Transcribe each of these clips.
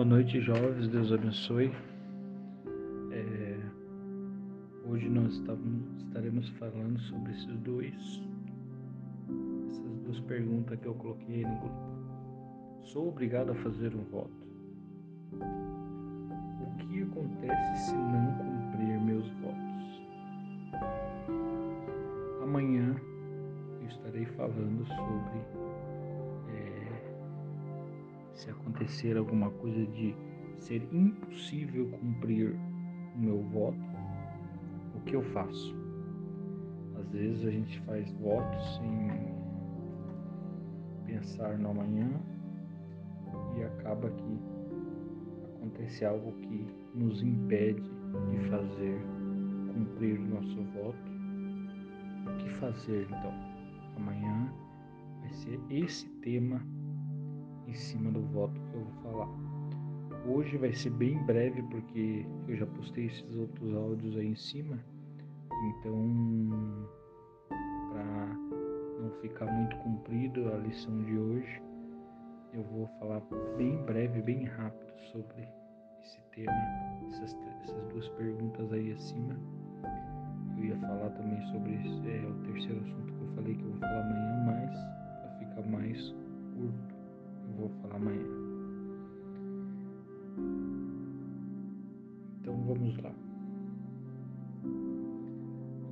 Boa noite, jovens. Deus abençoe. É, hoje nós estaremos falando sobre esses dois, essas duas perguntas que eu coloquei no grupo. Sou obrigado a fazer um voto. O que acontece se não cumprir meus votos? Amanhã eu estarei falando sobre se acontecer alguma coisa de ser impossível cumprir o meu voto, o que eu faço? Às vezes a gente faz votos sem pensar no amanhã e acaba que acontece algo que nos impede de fazer cumprir o nosso voto. O que fazer então? Amanhã vai ser esse tema em cima do voto que eu vou falar. Hoje vai ser bem breve porque eu já postei esses outros áudios aí em cima, então para não ficar muito comprido a lição de hoje, eu vou falar bem breve, bem rápido sobre esse tema, essas, essas duas perguntas aí acima. Eu ia falar também sobre é, o terceiro assunto que eu falei que eu vou falar amanhã, vamos lá.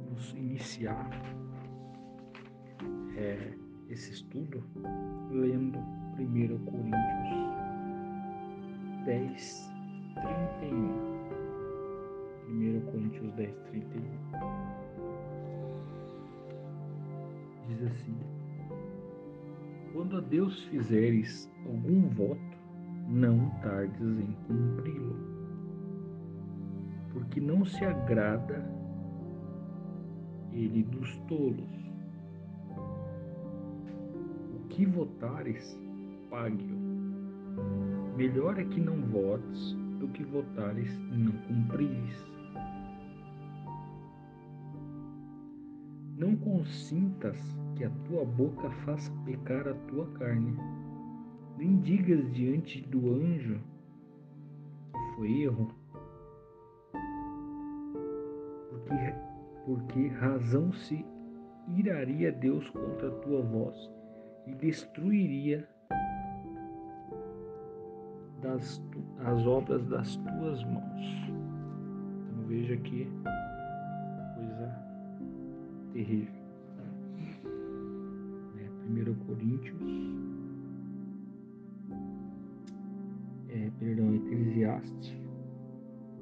Vamos iniciar é, esse estudo lendo 1 Coríntios 10, 31. 1 Coríntios 10, 31. Diz assim quando a Deus fizeres algum voto, não tardes em cumpri-lo, porque não se agrada ele dos tolos. O que votares, pague-o. Melhor é que não votes do que votares e não cumprires. Não consintas que a tua boca faça pecar a tua carne. Nem digas diante do anjo que foi erro, porque, porque razão se iraria Deus contra a tua voz e destruiria das, as obras das tuas mãos. Então veja que coisa terrível. 1 Coríntios, é, perdão, Eclesiastes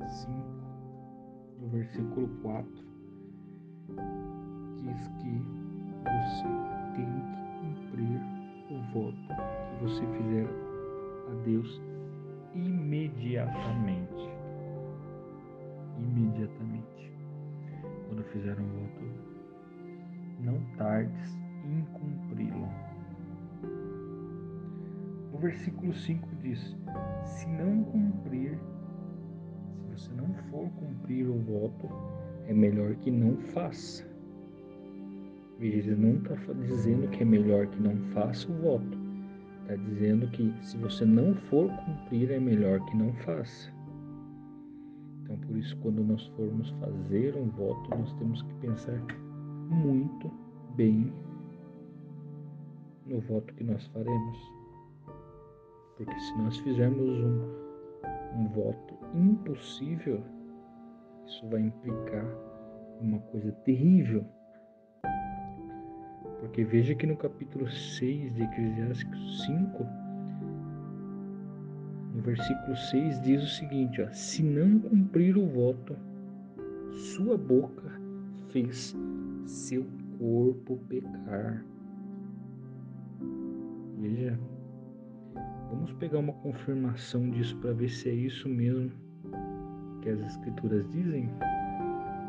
5, no versículo 4, diz que você tem que cumprir o voto que você fizer a Deus imediatamente. Imediatamente. Quando fizer um voto, não tardes em cumpri-lo. O versículo 5 diz: Se não cumprir, você não for cumprir o voto, é melhor que não faça. Veja, ele não está dizendo que é melhor que não faça o voto. Está dizendo que se você não for cumprir, é melhor que não faça. Então, por isso, quando nós formos fazer um voto, nós temos que pensar muito bem no voto que nós faremos. Porque se nós fizermos um, um voto impossível, isso vai implicar uma coisa terrível. Porque veja que no capítulo 6 de Eclesiastes 5, no versículo 6 diz o seguinte: ó, se não cumprir o voto, sua boca fez seu corpo pecar. Veja, vamos pegar uma confirmação disso para ver se é isso mesmo que as escrituras dizem.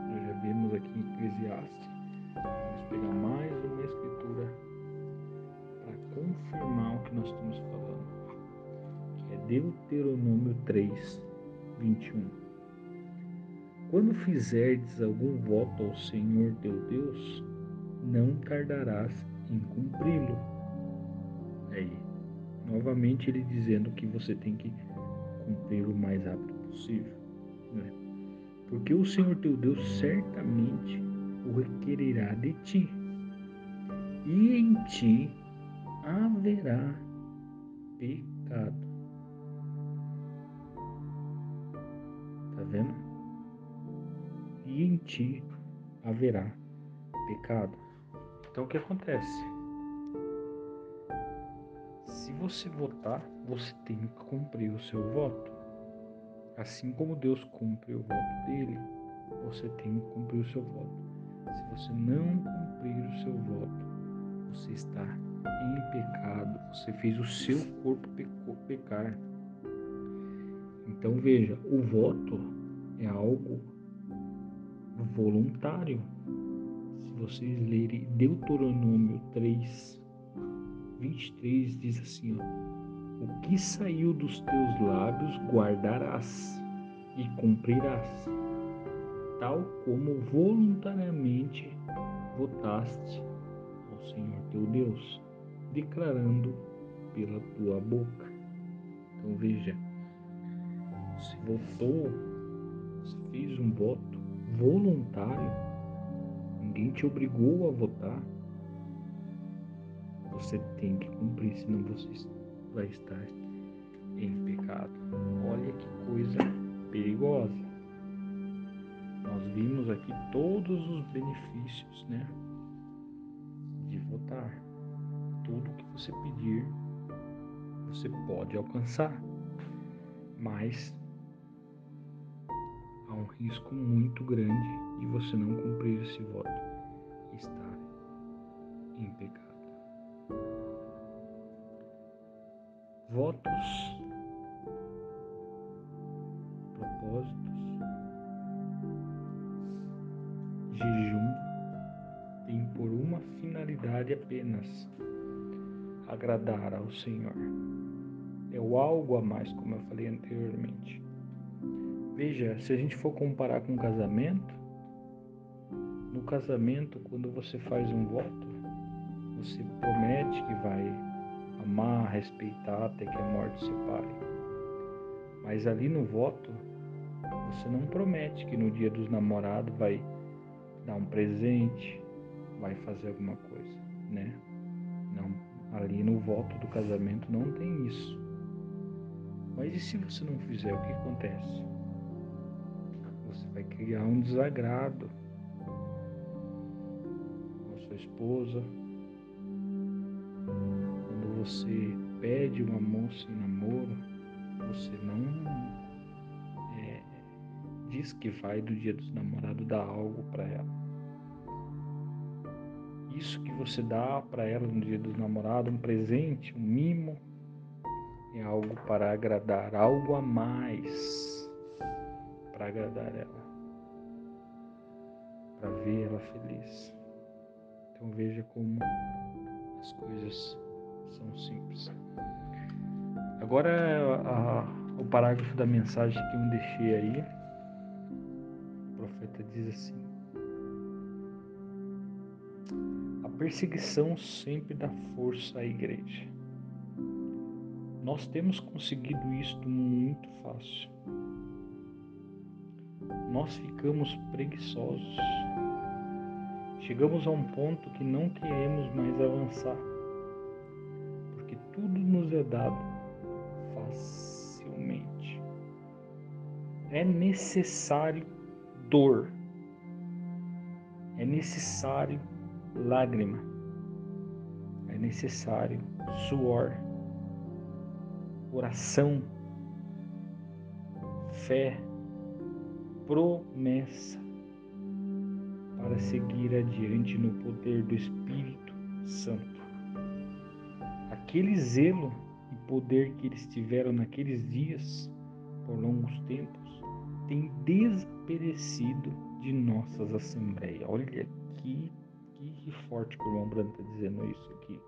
Nós já vimos aqui em Eclesiastes. Vamos pegar mais uma escritura para confirmar o que nós estamos falando, que é Deuteronômio 3, 21. Quando fizerdes algum voto ao Senhor teu Deus, não tardarás em cumpri-lo novamente ele dizendo que você tem que cumprir o mais rápido possível. Né? Porque o Senhor teu Deus certamente o requererá de ti, e em ti haverá pecado. Tá vendo? E em ti haverá pecado. Então o que acontece? Você votar, você tem que cumprir o seu voto. Assim como Deus cumpre o voto dele, você tem que cumprir o seu voto. Se você não cumprir o seu voto, você está em pecado, você fez o seu corpo pecar. Então veja, o voto é algo voluntário. Se vocês lerem Deuteronômio 3, 23, diz assim: ó, O que saiu dos teus lábios guardarás e cumprirás, tal como voluntariamente votaste ao Senhor teu Deus, declarando pela tua boca. Então veja, se votou, se fez um voto voluntário, ninguém te obrigou a votar, você tem que cumprir, senão você vai estar em pecado. Olha que coisa perigosa. Nós vimos aqui todos os benefícios, né? De votar. Tudo que você pedir, você pode alcançar. Mas há um risco muito grande de você não cumprir esse voto e estar em pecado. Votos, propósitos, jejum tem por uma finalidade apenas agradar ao Senhor. É o algo a mais, como eu falei anteriormente. Veja, se a gente for comparar com casamento, no casamento, quando você faz um voto, você promete que vai amar, respeitar até que a morte separe. Mas ali no voto, você não promete que no dia dos namorados vai dar um presente, vai fazer alguma coisa, né? Não, ali no voto do casamento não tem isso. Mas e se você não fizer, o que acontece? vai criar um desagrado com sua esposa. Você pede uma moça em namoro, você não é, diz que vai do dia dos namorados dar algo para ela. Isso que você dá para ela no dia dos namorados, um presente, um mimo, é algo para agradar, algo a mais para agradar ela para ver ela feliz. Então veja como as coisas são simples. Agora a, o parágrafo da mensagem que eu deixei aí, o profeta diz assim: A perseguição sempre dá força à igreja. Nós temos conseguido isto muito fácil. Nós ficamos preguiçosos Chegamos a um ponto que não queremos mais avançar, nos é dado facilmente. É necessário dor, é necessário lágrima, é necessário suor, oração, fé, promessa. Para seguir adiante no poder do Espírito Santo. Aquele zelo e poder que eles tiveram naqueles dias, por longos tempos, tem desaparecido de nossas assembleias. Olha que, que forte que o irmão Branco está dizendo isso aqui.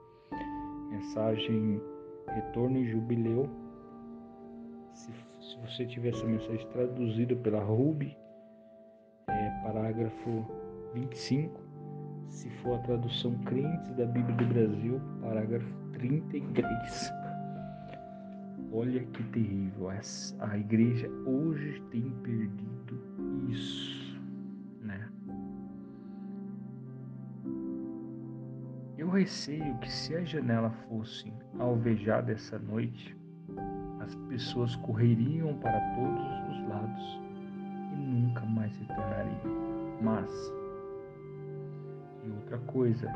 Mensagem Retorno e Jubileu. Se, se você tiver essa mensagem traduzida pela Ruby, é, parágrafo 25, se for a tradução Crentes da Bíblia do Brasil, parágrafo 33. Olha que terrível. A igreja hoje tem perdido isso, né? Eu receio que se a janela fosse alvejada essa noite, as pessoas correriam para todos os lados e nunca mais retornariam. Mas, e outra coisa,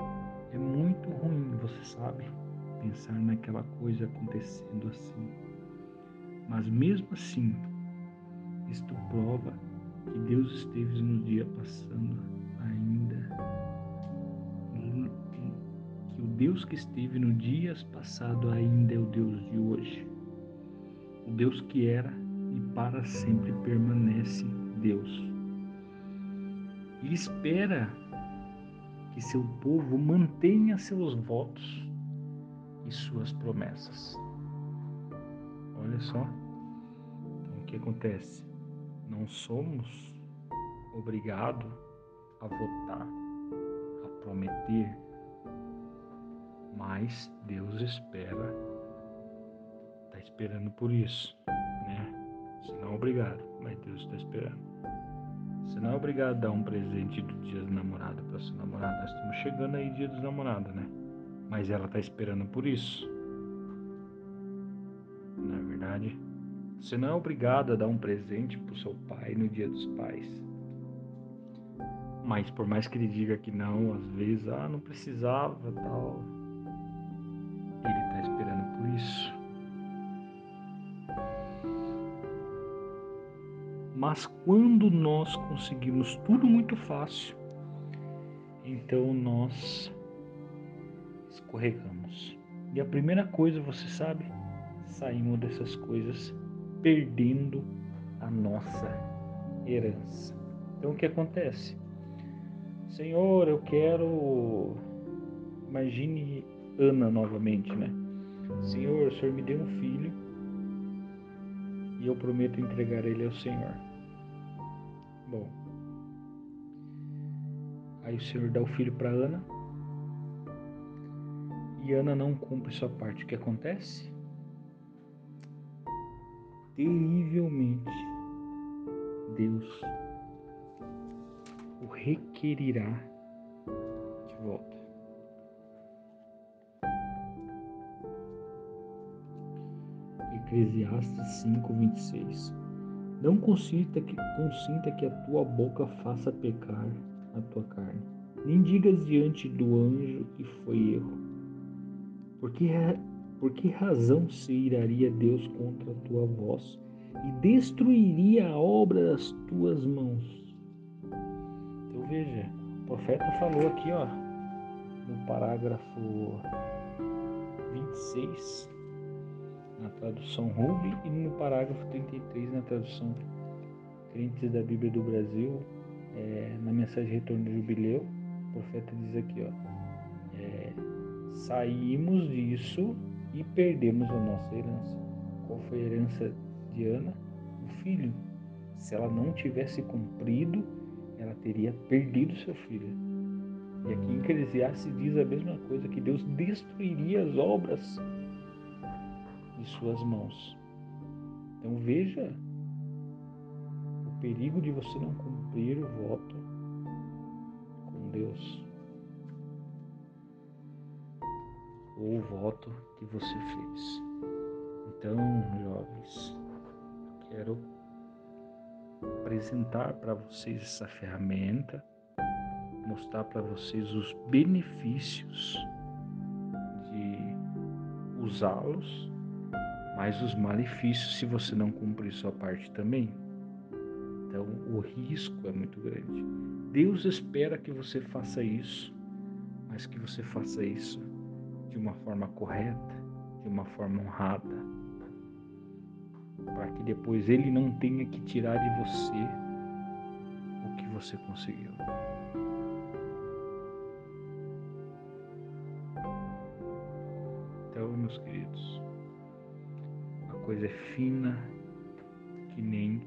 é muito ruim, você sabe, pensar naquela coisa acontecendo assim. Mas mesmo assim, isto prova que Deus esteve no dia passando ainda Deus que esteve no dias passado ainda é o Deus de hoje. O Deus que era e para sempre permanece Deus. E espera que seu povo mantenha seus votos e suas promessas. Olha só então, o que acontece. Não somos obrigados a votar, a prometer, mas Deus espera, está esperando por isso, né? Você não é obrigado, mas Deus está esperando. Você não é obrigado a dar um presente do dia do namorado para sua namorada. Nós estamos chegando aí dia dos namorados, né? Mas ela está esperando por isso. Não é verdade? Você não é obrigado a dar um presente para o seu pai no dia dos pais. Mas por mais que ele diga que não, às vezes, ah, não precisava, tal, ele está esperando por isso. Mas quando nós conseguimos tudo muito fácil, então nós escorregamos. E a primeira coisa, você sabe, saímos dessas coisas perdendo a nossa herança. Então o que acontece? Senhor, eu quero. Imagine Ana novamente, né? Senhor, o Senhor me deu um filho e eu prometo entregar ele ao Senhor. Bom, aí o Senhor dá o filho para Ana e Ana não cumpre sua parte. O que acontece? Terrivelmente, Deus o requerirá de volta. Eclesiastes 5:26. Não consinta que, consinta que a tua boca faça pecar a tua carne, nem digas diante do anjo que foi erro. Por que, por que razão se iraria Deus contra a tua voz e destruiria a obra das tuas mãos? Então veja, o profeta falou aqui, ó, no parágrafo 26, na tradução Ruby, e no parágrafo 33, na tradução Crentes da Bíblia do Brasil, é, na mensagem Retorno do Jubileu, o profeta diz aqui, ó, saímos disso e perdemos a nossa herança. Qual foi a herança de Ana? O filho. Se ela não tivesse cumprido, ela teria perdido seu filho. E aqui em Eclesiastes diz a mesma coisa, que Deus destruiria as obras de suas mãos. Então veja o perigo de você não cumprir o voto com Deus. Ou o voto que você fez. Então, jovens, eu quero apresentar para vocês essa ferramenta, mostrar para vocês os benefícios de usá-los mas os malefícios se você não cumprir sua parte também. Então, o risco é muito grande. Deus espera que você faça isso, mas que você faça isso de uma forma correta, de uma forma honrada, para que depois Ele não tenha que tirar de você o que você conseguiu. Então, meus queridos, coisa é fina que nem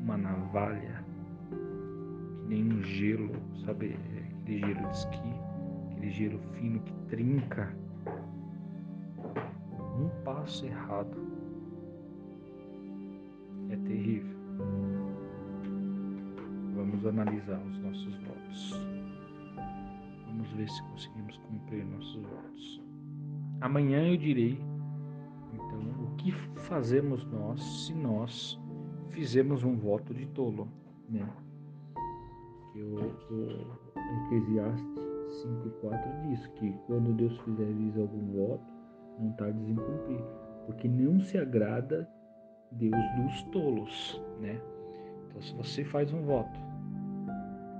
uma navalha, que nem um gelo, sabe? Aquele gelo de esqui, aquele gelo fino que trinca um passo errado é terrível. Vamos analisar os nossos votos. Vamos ver se conseguimos cumprir nossos votos. Amanhã eu direi, então, o que fazemos nós se nós fizemos um voto de tolo, né? Que o, o Eclesiastes 5,4 diz que quando Deus fizer algum voto, não tardes em cumprir, porque não se agrada Deus dos tolos, né? Então, se você faz um voto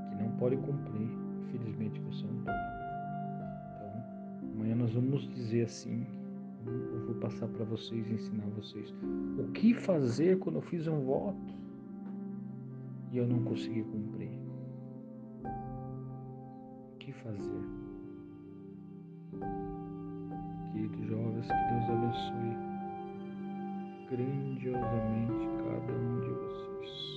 que não pode cumprir, infelizmente você é um tolo. Então, amanhã nós vamos dizer assim, eu vou passar para vocês, ensinar vocês o que fazer quando eu fiz um voto e eu não consegui cumprir que fazer. Queridos jovens, que Deus abençoe grandiosamente cada um de vocês.